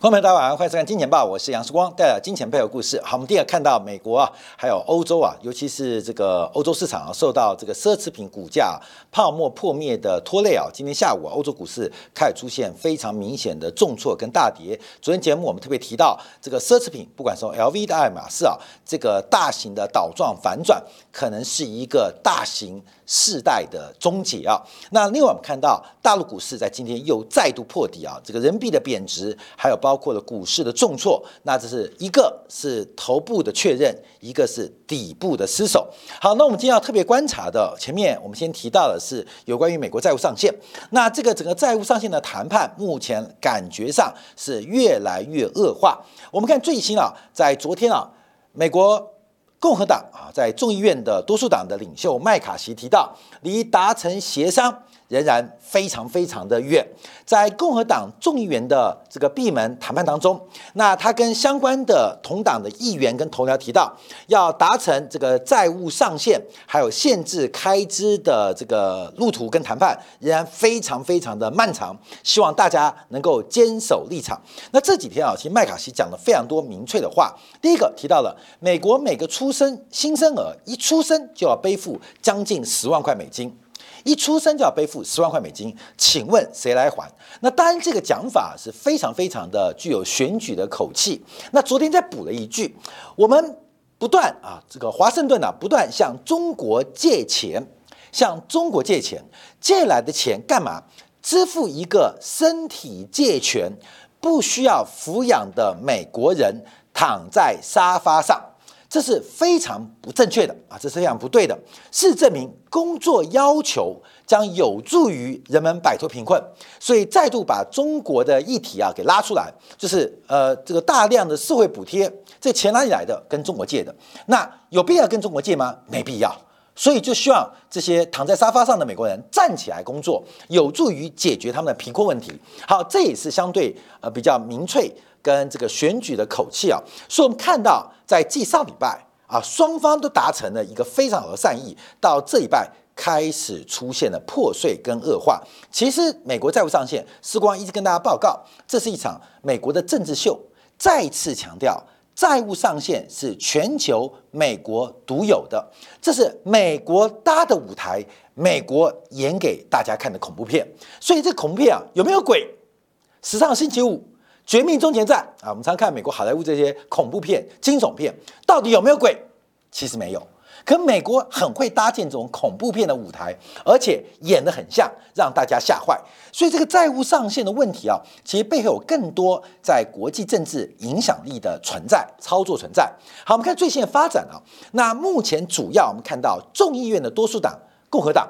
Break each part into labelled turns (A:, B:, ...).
A: 朋友们，大家晚上，欢迎收看《金钱报》，我是杨世光，带来金钱背后故事。好，我们第二看到美国啊，还有欧洲啊，尤其是这个欧洲市场啊，受到这个奢侈品股价泡沫破灭的拖累啊，今天下午啊，欧洲股市开始出现非常明显的重挫跟大跌。昨天节目我们特别提到，这个奢侈品，不管说 LV 的爱马仕啊，这个大型的倒状反转，可能是一个大型世代的终结啊。那另外我们看到大陆股市在今天又再度破底啊，这个人民币的贬值，还有包包括了股市的重挫，那这是一个是头部的确认，一个是底部的失守。好，那我们今天要特别观察的，前面我们先提到的是有关于美国债务上限，那这个整个债务上限的谈判，目前感觉上是越来越恶化。我们看最新啊，在昨天啊，美国共和党啊，在众议院的多数党的领袖麦卡锡提到，离达成协商。仍然非常非常的远，在共和党众议员的这个闭门谈判当中，那他跟相关的同党的议员跟同僚提到，要达成这个债务上限，还有限制开支的这个路途跟谈判，仍然非常非常的漫长。希望大家能够坚守立场。那这几天啊，其实麦卡锡讲了非常多明确的话。第一个提到了美国每个出生新生儿一出生就要背负将近十万块美金。一出生就要背负十万块美金，请问谁来还？那当然，这个讲法是非常非常的具有选举的口气。那昨天再补了一句，我们不断啊，这个华盛顿呢不断向中国借钱，向中国借钱，借来的钱干嘛？支付一个身体健全不需要抚养的美国人躺在沙发上。这是非常不正确的啊！这是非常不对的。事实证明，工作要求将有助于人们摆脱贫困，所以再度把中国的议题啊给拉出来，就是呃，这个大量的社会补贴，这钱哪里来的？跟中国借的。那有必要跟中国借吗？没必要。所以就希望这些躺在沙发上的美国人站起来工作，有助于解决他们的贫困问题。好，这也是相对呃比较明确。跟这个选举的口气啊，所以我们看到，在继上礼拜啊，双方都达成了一个非常好的善意，到这礼拜开始出现了破碎跟恶化。其实，美国债务上限，时光一直跟大家报告，这是一场美国的政治秀，再次强调，债务上限是全球美国独有的，这是美国搭的舞台，美国演给大家看的恐怖片。所以，这恐怖片啊，有没有鬼？时尚星期五。绝命终结战啊！我们常看美国好莱坞这些恐怖片、惊悚片，到底有没有鬼？其实没有。可美国很会搭建这种恐怖片的舞台，而且演得很像，让大家吓坏。所以这个债务上限的问题啊，其实背后有更多在国际政治影响力的存在、操作存在。好，我们看最新的发展啊。那目前主要我们看到众议院的多数党共和党，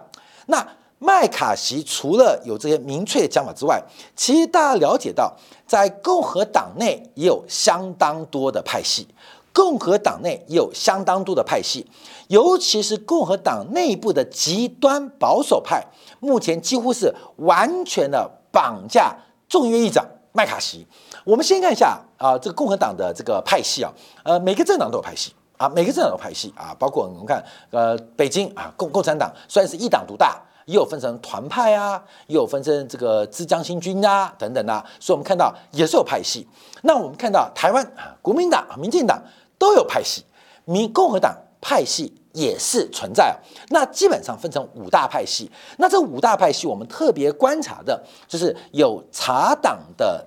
A: 那。麦卡锡除了有这些明确的讲法之外，其实大家了解到，在共和党内也有相当多的派系，共和党内也有相当多的派系，尤其是共和党内部的极端保守派，目前几乎是完全的绑架众议院议长麦卡锡。我们先看一下啊，这个共和党的这个派系啊，呃，每个政党都有派系啊，每个政党有派系啊，包括我们看呃，北京啊，共共产党虽然是一党独大。也有分成团派啊，也有分成这个支江新军啊等等啊，所以我们看到也是有派系。那我们看到台湾啊，国民党、民进党都有派系，民共和党派系也是存在。那基本上分成五大派系。那这五大派系，我们特别观察的就是有查党的。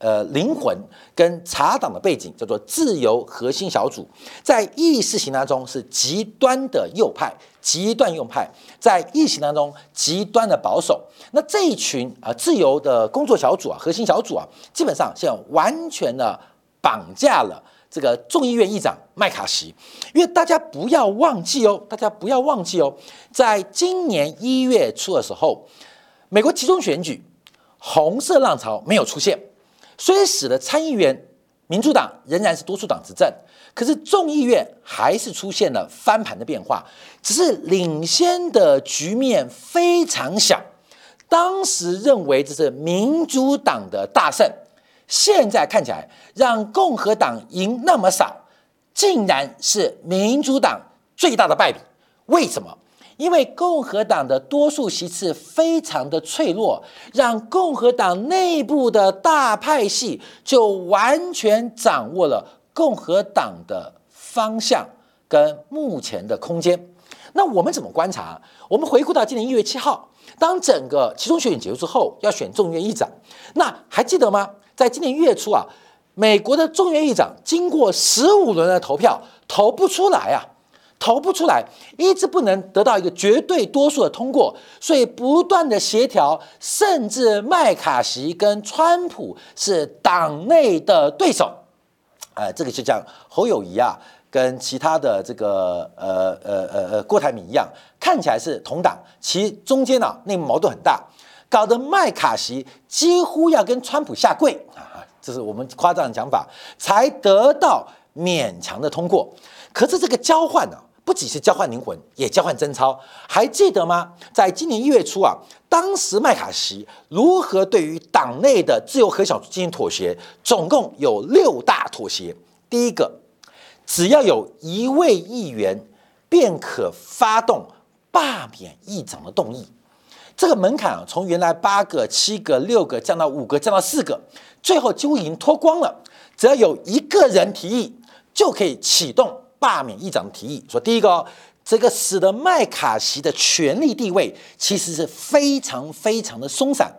A: 呃，灵魂跟茶党的背景叫做自由核心小组，在意识形态中是极端的右派，极端右派，在意识当中极端的保守。那这一群啊，自由的工作小组啊，核心小组啊，基本上现在完全的绑架了这个众议院议长麦卡锡。因为大家不要忘记哦，大家不要忘记哦，在今年一月初的时候，美国集中选举，红色浪潮没有出现。虽使得参议员民主党仍然是多数党执政，可是众议院还是出现了翻盘的变化，只是领先的局面非常小。当时认为这是民主党的大胜，现在看起来让共和党赢那么少，竟然是民主党最大的败笔。为什么？
B: 因为共和党的多数席次非常的脆弱，让共和党内部的大派系就完全掌握了共和党的方向跟目前的空间。那我们怎么观察？我们回顾到今年一月七号，当整个其中选举结束之后，要选众议院议长，那还记得吗？在今年一月初啊，美国的众议院议长经过十五轮的投票，投不出来啊。投不出来，一直不能得到一个绝对多数的通过，所以不断的协调，甚至麦卡锡跟川普是党内的对手，呃，这个就像侯友谊啊，跟其他的这个呃呃呃呃郭台铭一样，看起来是同党，其中间呢内部矛盾很大，搞得麦卡锡几乎要跟川普下跪啊，这是我们夸张的讲法，才得到勉强的通过。可是这个交换呢？不只是交换灵魂，也交换贞操。还记得吗？在今年一月初啊，当时麦卡锡如何对于党内的自由和小组进行妥协？总共有六大妥协。第一个，只要有一位议员，便可发动罢免议长的动议。这个门槛啊，从原来八个、七个、六个降到五个，降到四个，最后几乎已经脱光了。只要有一个人提议，就可以启动。罢免议长的提议说：“第一个，这个使得麦卡锡的权力地位其实是非常非常的松散，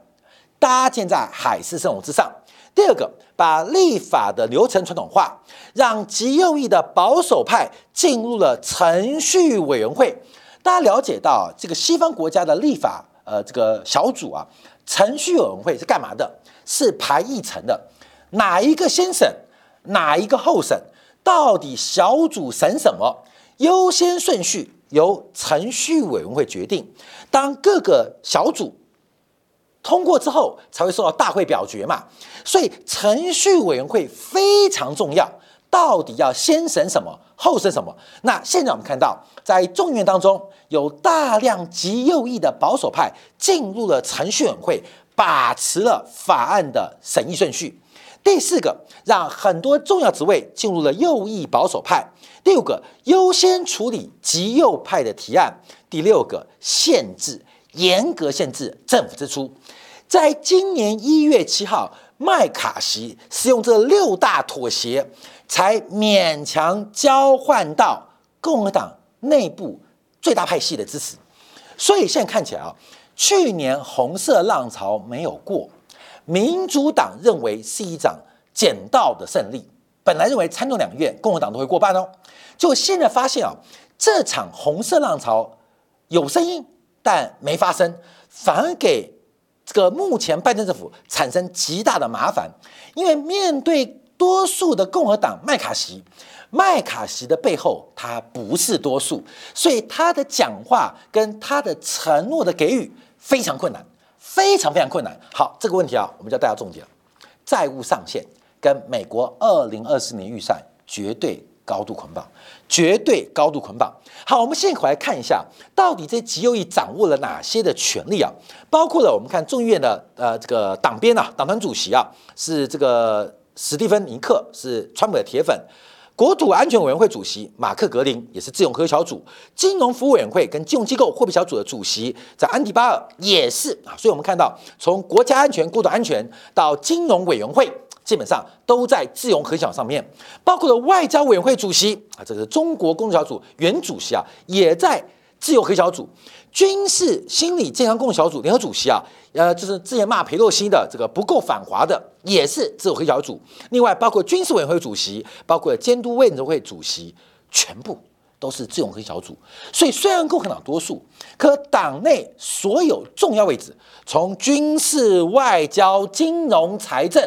B: 搭建在海市蜃楼之上。第二个，把立法的流程传统化，让极右翼的保守派进入了程序委员会。大家了解到，这个西方国家的立法，呃，这个小组啊，程序委员会是干嘛的？是排议程的，哪一个先审，哪一个后审。”到底小组审什么？优先顺序由程序委员会决定。当各个小组通过之后，才会受到大会表决嘛。所以程序委员会非常重要。到底要先审什么，后审什么？那现在我们看到，在众院当中，有大量极右翼的保守派进入了程序委员会，把持了法案的审议顺序。第四个，让很多重要职位进入了右翼保守派；第五个，优先处理极右派的提案；第六个，限制严格限制政府支出。在今年一月七号，麦卡锡使用这六大妥协，才勉强交换到共和党内部最大派系的支持。所以现在看起来啊，去年红色浪潮没有过。民主党认为是一场捡到的胜利，本来认为参众两院共和党都会过半哦，就现在发现啊，这场红色浪潮有声音，但没发生，反而给这个目前拜登政府产生极大的麻烦，因为面对多数的共和党麦卡锡，麦卡锡的背后他不是多数，所以他的讲话跟他的承诺的给予非常困难。非常非常困难。好，这个问题啊，我们就要带到重点了。债务上限跟美国二零二四年预算绝对高度捆绑，绝对高度捆绑。好，我们现在回来看一下，到底这极右翼掌握了哪些的权利啊？包括了我们看众议院的呃这个党鞭啊，党团主席啊，是这个史蒂芬尼克，是川普的铁粉。国土安全委员会主席马克格林也是自由和小组，金融服务委员会跟金融机构货币小组的主席在安迪巴尔也是啊，所以我们看到从国家安全、国土安全到金融委员会，基本上都在自由和小上面，包括了外交委员会主席啊，这是中国工作小组原主席啊，也在自由黑小组。军事心理健康共小组联合主席啊，呃，就是之前骂佩洛西的这个不够反华的，也是自由黑小组。另外，包括军事委员会主席，包括监督委员会主席，全部都是自由黑小组。所以，虽然共和党多数，可党内所有重要位置，从军事、外交、金融、财政，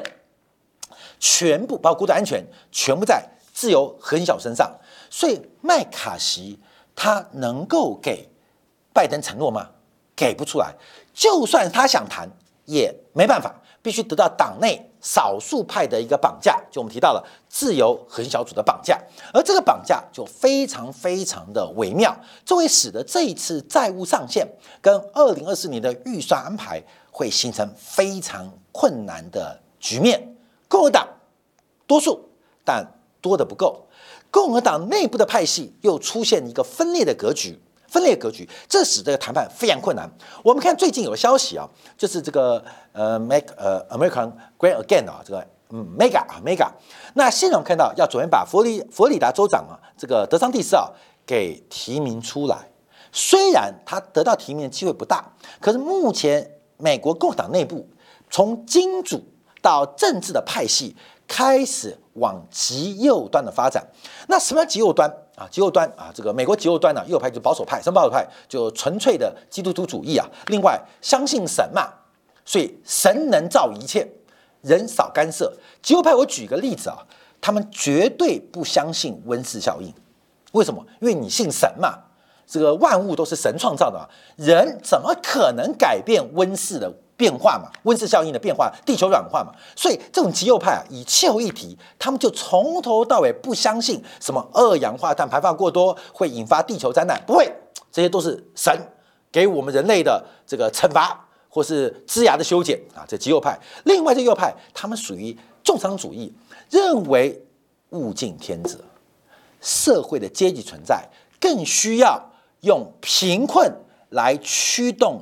B: 全部包括国土安全，全部在自由黑小身上。所以，麦卡锡他能够给。拜登承诺吗？给不出来。就算他想谈，也没办法，必须得到党内少数派的一个绑架。就我们提到了自由核心小组的绑架，而这个绑架就非常非常的微妙，这会使得这一次债务上限跟二零二四年的预算安排会形成非常困难的局面。共和党多数，但多的不够。共和党内部的派系又出现一个分裂的格局。
A: 分裂格局，这使这个谈判非常困难。我们看最近有个消息啊，就是这个呃，Make 呃，American Great Again 啊，这个嗯，Mega 啊，Mega。那现在我们看到要昨天把佛里佛里达州长啊，这个德桑蒂斯啊给提名出来。虽然他得到提名的机会不大，可是目前美国共和党内部从金主到政治的派系开始往极右端的发展。那什么叫极右端啊？极右端啊，这个美国极右端呢，右派就保守派，什么保守派？就纯粹的基督徒主义啊。另外相信神嘛，所以神能造一切，人少干涉。极右派，我举个例子啊，他们绝对不相信温室效应。为什么？因为你信神嘛。这个万物都是神创造的，人怎么可能改变温室的变化嘛？温室效应的变化，地球软化嘛？所以这种极右派啊，以气候议题，他们就从头到尾不相信什么二氧化碳排放过多会引发地球灾难，不会，这些都是神给我们人类的这个惩罚或是枝芽的修剪啊。这极右派，另外这右派，他们属于重商主义，认为物竞天择，社会的阶级存在更需要。用贫困来驱动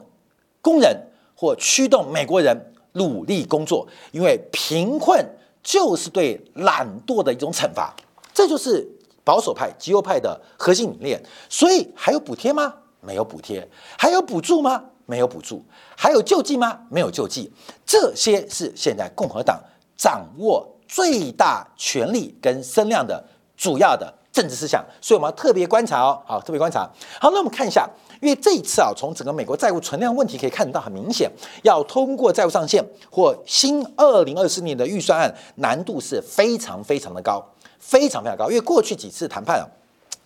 A: 工人或驱动美国人努力工作，因为贫困就是对懒惰的一种惩罚，这就是保守派、极右派的核心理念。所以还有补贴吗？没有补贴。还有补助吗？没有补助。还有救济吗？没有救济。这些是现在共和党掌握最大权力跟声量的主要的。政治思想，所以我们要特别观察哦，好，特别观察。好，那我们看一下，因为这一次啊，从整个美国债务存量问题可以看得到，很明显，要通过债务上限或新二零二四年的预算案，难度是非常非常的高，非常非常高。因为过去几次谈判啊。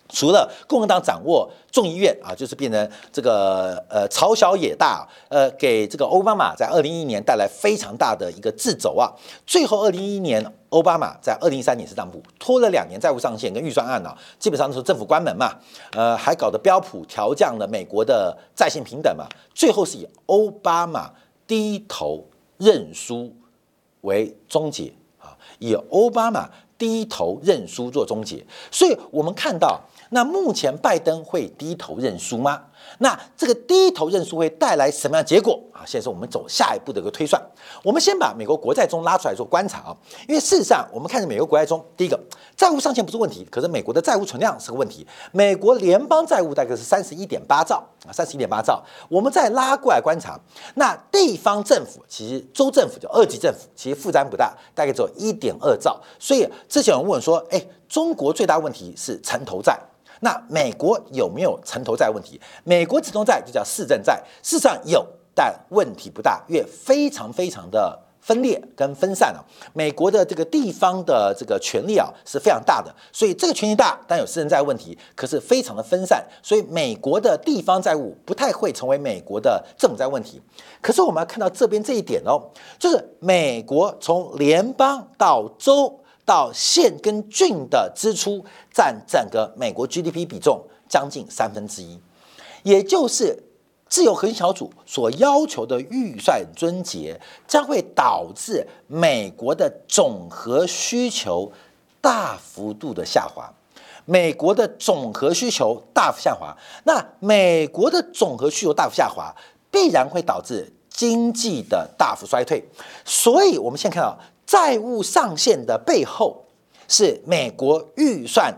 A: 除了共和党掌握众议院啊，就是变成这个呃朝小野大，呃给这个奥巴马在二零一一年带来非常大的一个自走啊。最后二零一一年奥巴马在二零一三年是让步，拖了两年债务上限跟预算案呢，基本上是政府关门嘛，呃还搞得标普调降了美国的在线平等嘛，最后是以奥巴马低头认输为终结啊，以奥巴马低头认输做终结，所以我们看到。那目前拜登会低头认输吗？那这个低头认输会带来什么样结果啊？现在是我们走下一步的一个推算。我们先把美国国债中拉出来做观察啊，因为事实上我们看着美国国债中，第一个债务上限不是问题，可是美国的债务存量是个问题。美国联邦债务大概是三十一点八兆啊，三十一点八兆。我们再拉过来观察，那地方政府其实州政府就二级政府，其实负担不大，大概只有一点二兆。所以之前有人问说，哎，中国最大问题是城投债。那美国有没有城投债问题？美国城投债就叫市政债，事实上有，但问题不大，因为非常非常的分裂跟分散了。美国的这个地方的这个权力啊是非常大的，所以这个权力大，但有市政债问题，可是非常的分散，所以美国的地方债务不太会成为美国的政府债问题。可是我们要看到这边这一点哦，就是美国从联邦到州。到县跟郡的支出占整个美国 GDP 比重将近三分之一，也就是自由核心小组所要求的预算终结，将会导致美国的总和需求大幅度的下滑。美国的总和需求大幅下滑，那美国的总和需求大幅下滑，必然会导致经济的大幅衰退。所以，我们现在看到。债务上限的背后是美国预算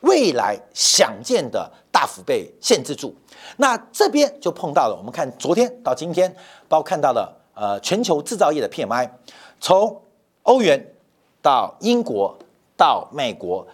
A: 未来想见的大幅被限制住，那这边就碰到了。我们看昨天到今天，包括看到了呃全球制造业的 PMI，从欧元到英国到美国，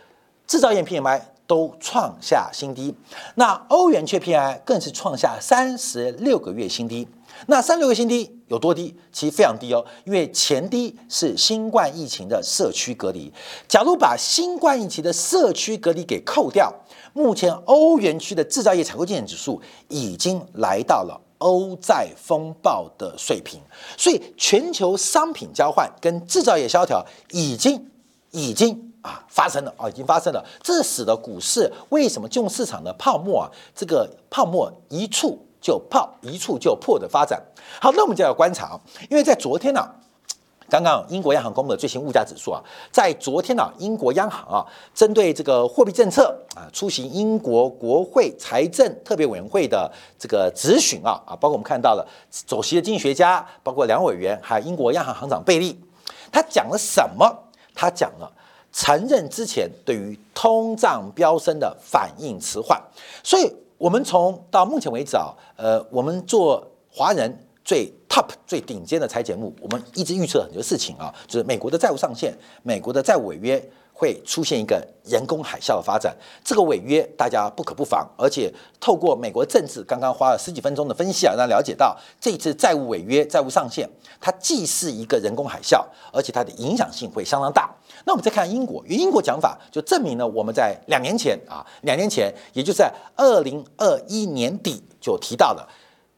A: 制造业 PMI 都创下新低，那欧元区 pi 更是创下三十六个月新低。那三六个新低有多低？其实非常低哦，因为前低是新冠疫情的社区隔离。假如把新冠疫情的社区隔离给扣掉，目前欧元区的制造业采购经理指数已经来到了欧债风暴的水平，所以全球商品交换跟制造业萧条已经已经啊发生了啊，已经发生了。这使得股市为什么金融市场的泡沫啊，这个泡沫一触。就泡一触就破的发展。好，那我们就要观察啊，因为在昨天呢，刚刚英国央行公布的最新物价指数啊，在昨天呢，英国央行啊，针对这个货币政策啊，出席英国国会财政特别委员会的这个质询啊啊，包括我们看到了首席的经济学家，包括两委员，还有英国央行行长贝利，他讲了什么？他讲了承认之前对于通胀飙升的反应迟缓，所以我们从到目前为止啊，呃，我们做华人。最 top 最顶尖的财节目，我们一直预测很多事情啊，就是美国的债务上限，美国的债务违约会出现一个人工海啸的发展。这个违约大家不可不防，而且透过美国政治，刚刚花了十几分钟的分析啊，让了解到这次债务违约、债务上限，它既是一个人工海啸，而且它的影响性会相当大。那我们再看英国，因为英国讲法就证明了我们在两年前啊，两年前，也就是在二零二一年底就提到了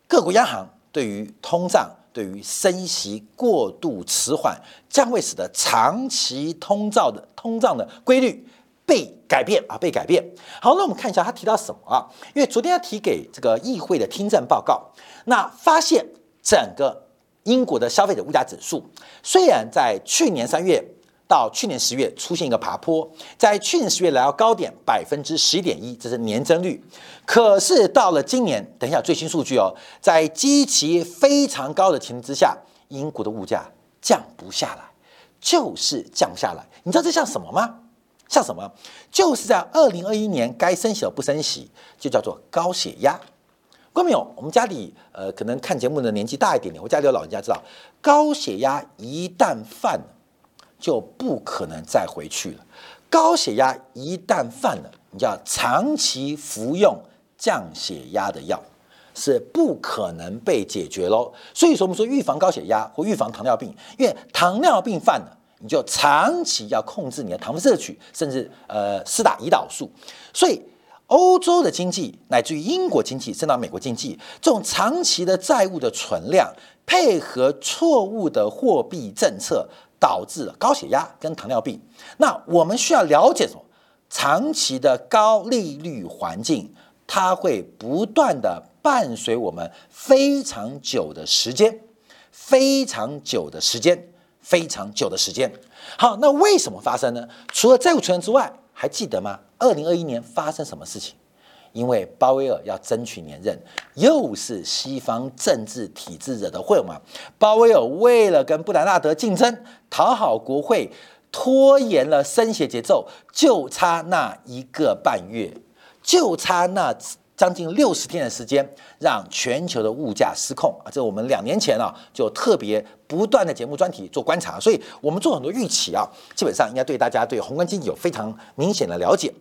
A: 各国央行。对于通胀，对于升息过度迟缓，将会使得长期通胀的通胀的规律被改变啊，被改变。好，那我们看一下他提到什么啊？因为昨天他提给这个议会的听证报告，那发现整个英国的消费者物价指数虽然在去年三月。到去年十月出现一个爬坡，在去年十月来到高点百分之十一点一，这是年增率。可是到了今年，等一下最新数据哦，在基期非常高的情况之下，英国的物价降不下来，就是降不下来。你知道这像什么吗？像什么？就是在二零二一年该升息而不升息，就叫做高血压。观众朋友，我们家里呃可能看节目的年纪大一点点，我家里有老人家知道，高血压一旦犯。就不可能再回去了。高血压一旦犯了，你就要长期服用降血压的药，是不可能被解决喽。所以说，我们说预防高血压或预防糖尿病，因为糖尿病犯了，你就长期要控制你的糖分摄取，甚至呃施打胰岛素。所以，欧洲的经济乃至于英国经济，甚至到美国经济，这种长期的债务的存量，配合错误的货币政策。导致高血压跟糖尿病。那我们需要了解什么？长期的高利率环境，它会不断的伴随我们非常久的时间，非常久的时间，非常久的时间。好，那为什么发生呢？除了债务存之外，还记得吗？二零二一年发生什么事情？因为鲍威尔要争取连任，又是西方政治体制惹的祸嘛。鲍威尔为了跟布兰纳德竞争，讨好国会，拖延了升息节奏，就差那一个半月，就差那将近六十天的时间，让全球的物价失控啊！这我们两年前啊，就特别不断的节目专题做观察，所以我们做很多预期啊，基本上应该对大家对宏观经济有非常明显的了解。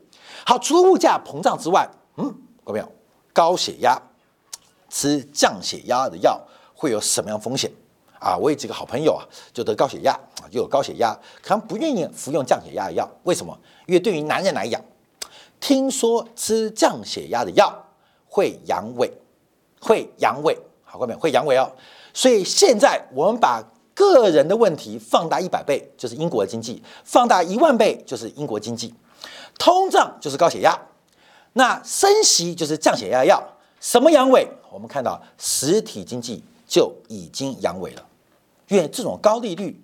A: 好，除了物价膨胀之外，嗯，各位朋友，高血压吃降血压的药会有什么样风险啊？我有几个好朋友啊，就得高血压啊，就有高血压，可能不愿意服用降血压的药，为什么？因为对于男人来讲，听说吃降血压的药会阳痿，会阳痿，好，各位朋友会阳痿哦。所以现在我们把个人的问题放大一百倍，就是英国的经济；放大一万倍，就是英国经济。通胀就是高血压。那升息就是降血压药，什么阳痿？我们看到实体经济就已经阳痿了，因为这种高利率、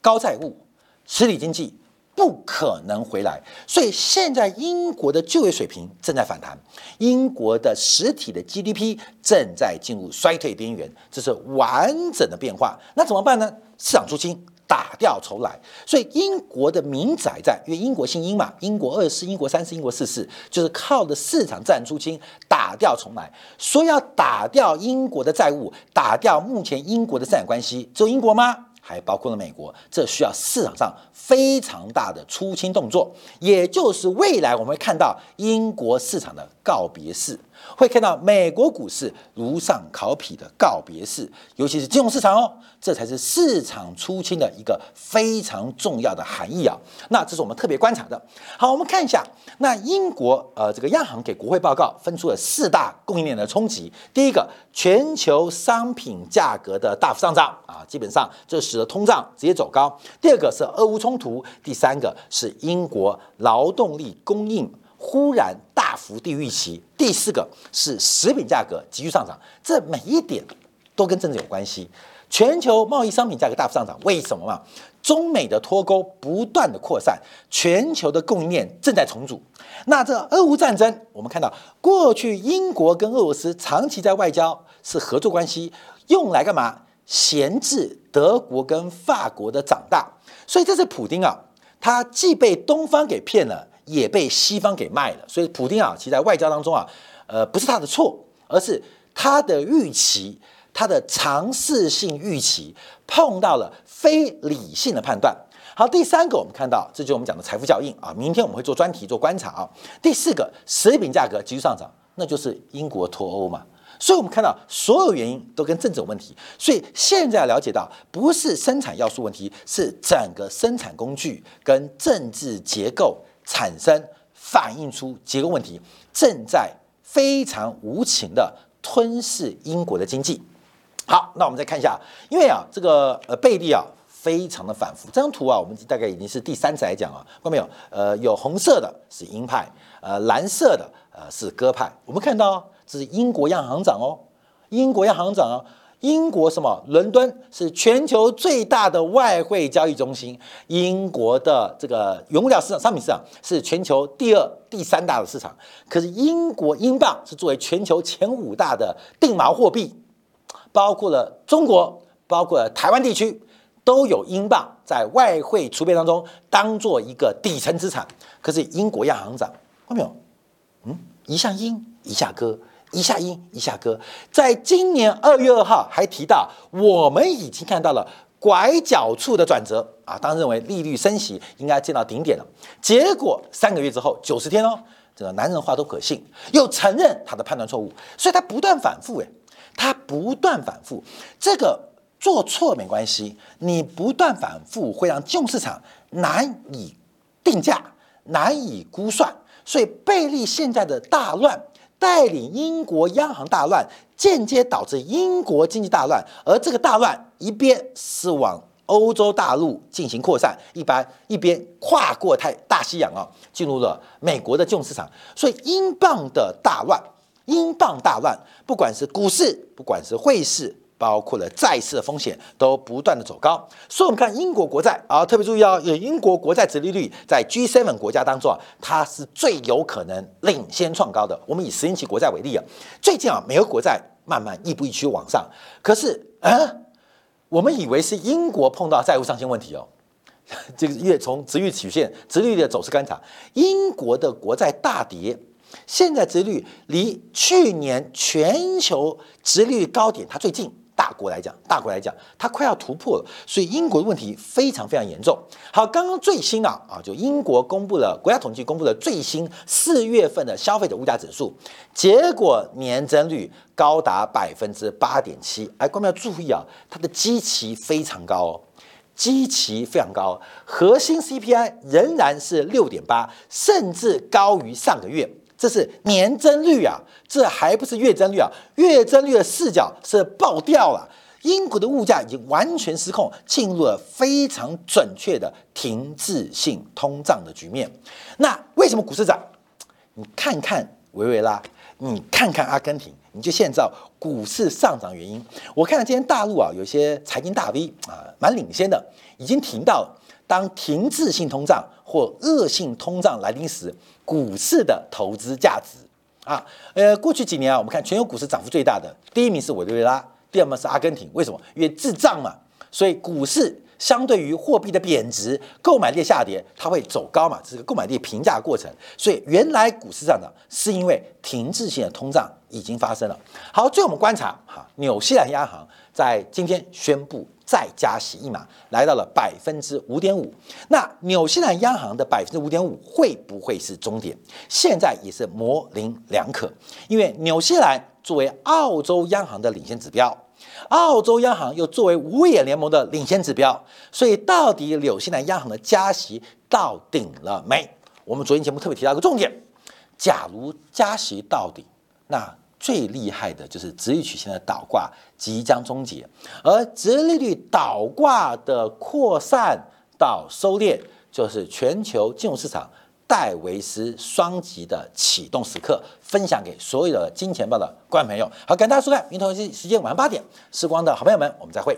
A: 高债务，实体经济不可能回来。所以现在英国的就业水平正在反弹，英国的实体的 GDP 正在进入衰退边缘，这是完整的变化。那怎么办呢？市场出清。打掉重来，所以英国的民宅债，因为英国姓英嘛，英国二世、英国三世、英国四世，就是靠的市场战出清，打掉重来。说要打掉英国的债务，打掉目前英国的生产关系，只有英国吗？还包括了美国，这需要市场上非常大的出清动作，也就是未来我们会看到英国市场的告别式。会看到美国股市如上考妣的告别式，尤其是金融市场哦，这才是市场出清的一个非常重要的含义啊。那这是我们特别观察的。好，我们看一下，那英国呃这个央行给国会报告分出了四大供应链的冲击。第一个，全球商品价格的大幅上涨啊，基本上就使得通胀直接走高。第二个是俄乌冲突，第三个是英国劳动力供应。忽然大幅低于预期。第四个是食品价格急剧上涨，这每一点都跟政治有关系。全球贸易商品价格大幅上涨，为什么嘛？中美的脱钩不断的扩散，全球的供应链正在重组。那这俄乌战争，我们看到过去英国跟俄罗斯长期在外交是合作关系，用来干嘛？钳制德国跟法国的长大。所以这是普丁啊，他既被东方给骗了，也被西方给卖了。所以普丁啊，其实在外交当中啊，呃，不是他的错，而是他的预期。他的尝试性预期碰到了非理性的判断。好，第三个我们看到，这就是我们讲的财富效应啊。明天我们会做专题做观察啊。第四个，食品价格急剧上涨，那就是英国脱欧嘛。所以我们看到所有原因都跟政治有问题。所以现在了解到，不是生产要素问题，是整个生产工具跟政治结构产生反映出结构问题，正在非常无情的吞噬英国的经济。好，那我们再看一下，因为啊，这个呃贝利啊非常的反复。这张图啊，我们大概已经是第三次来讲啊，看到没有？呃，有红色的是鹰派，呃，蓝色的呃是鸽派。我们看到这是英国央行长哦，英国央行长啊，英国什么？伦敦是全球最大的外汇交易中心，英国的这个原物料市场、商品市场是全球第二、第三大的市场。可是英国英镑是作为全球前五大的定锚货币。包括了中国，包括了台湾地区，都有英镑在外汇储备当中当做一个底层资产。可是英国央行长看到没有？嗯，一下鹰，一下鸽，一下阴，一下鸽。在今年二月二号还提到，我们已经看到了拐角处的转折啊，当认为利率升息应该见到顶点了。结果三个月之后，九十天哦，这个男人话都可信，又承认他的判断错误，所以他不断反复，哎。他不断反复，这个做错没关系，你不断反复会让金融市场难以定价、难以估算。所以贝利现在的大乱，带领英国央行大乱，间接导致英国经济大乱。而这个大乱一边是往欧洲大陆进行扩散，一般一边跨过太大西洋啊，进入了美国的金融市场。所以英镑的大乱。英镑大乱，不管是股市，不管是汇市，包括了债市的风险都不断的走高。所以，我们看英国国债啊，特别注意哦，英国国债殖利率在 G7 国家当中啊，它是最有可能领先创高的。我们以十年期国债为例啊，最近啊，美国国债慢慢亦步亦趋往上。可是啊，我们以为是英国碰到债务上限问题哦，这个月从殖率曲线、殖利率的走势观察，英国的国债大跌。现在殖率离去年全球殖率高点它最近，大国来讲，大国来讲，它快要突破了，所以英国的问题非常非常严重。好，刚刚最新啊啊，就英国公布了国家统计公布了最新四月份的消费者物价指数，结果年增率高达百分之八点七。哎，观众要注意啊，它的基期非常高哦，基期非常高，核心 CPI 仍然是六点八，甚至高于上个月。这是年增率啊，这还不是月增率啊！月增率的视角是爆掉了。英国的物价已经完全失控，进入了非常准确的停滞性通胀的局面。那为什么股市涨？你看看维维拉，你看看阿根廷，你就现在股市上涨原因。我看到今天大陆啊，有些财经大 V 啊，蛮领先的，已经停到当停滞性通胀或恶性通胀来临时。股市的投资价值啊，呃，过去几年啊，我们看全球股市涨幅最大的，第一名是委内瑞拉，第二名是阿根廷。为什么？因为滞胀嘛，所以股市相对于货币的贬值，购买力下跌，它会走高嘛，这是个购买力评价过程。所以原来股市上涨是因为停滞性的通胀已经发生了。好，最后我们观察哈，纽西兰央行在今天宣布。再加息一码，来到了百分之五点五。那纽西兰央行的百分之五点五会不会是终点？现在也是模棱两可。因为纽西兰作为澳洲央行的领先指标，澳洲央行又作为五眼联盟的领先指标，所以到底纽西兰央行的加息到顶了没？我们昨天节目特别提到一个重点：假如加息到底，那。最厉害的就是直率曲线的倒挂即将终结，而直利率倒挂的扩散到收敛，就是全球金融市场戴维斯双极的启动时刻。分享给所有的金钱豹的观众朋友。好，感谢大家收看，明天同一时间晚上八点，时光的好朋友们，我们再会。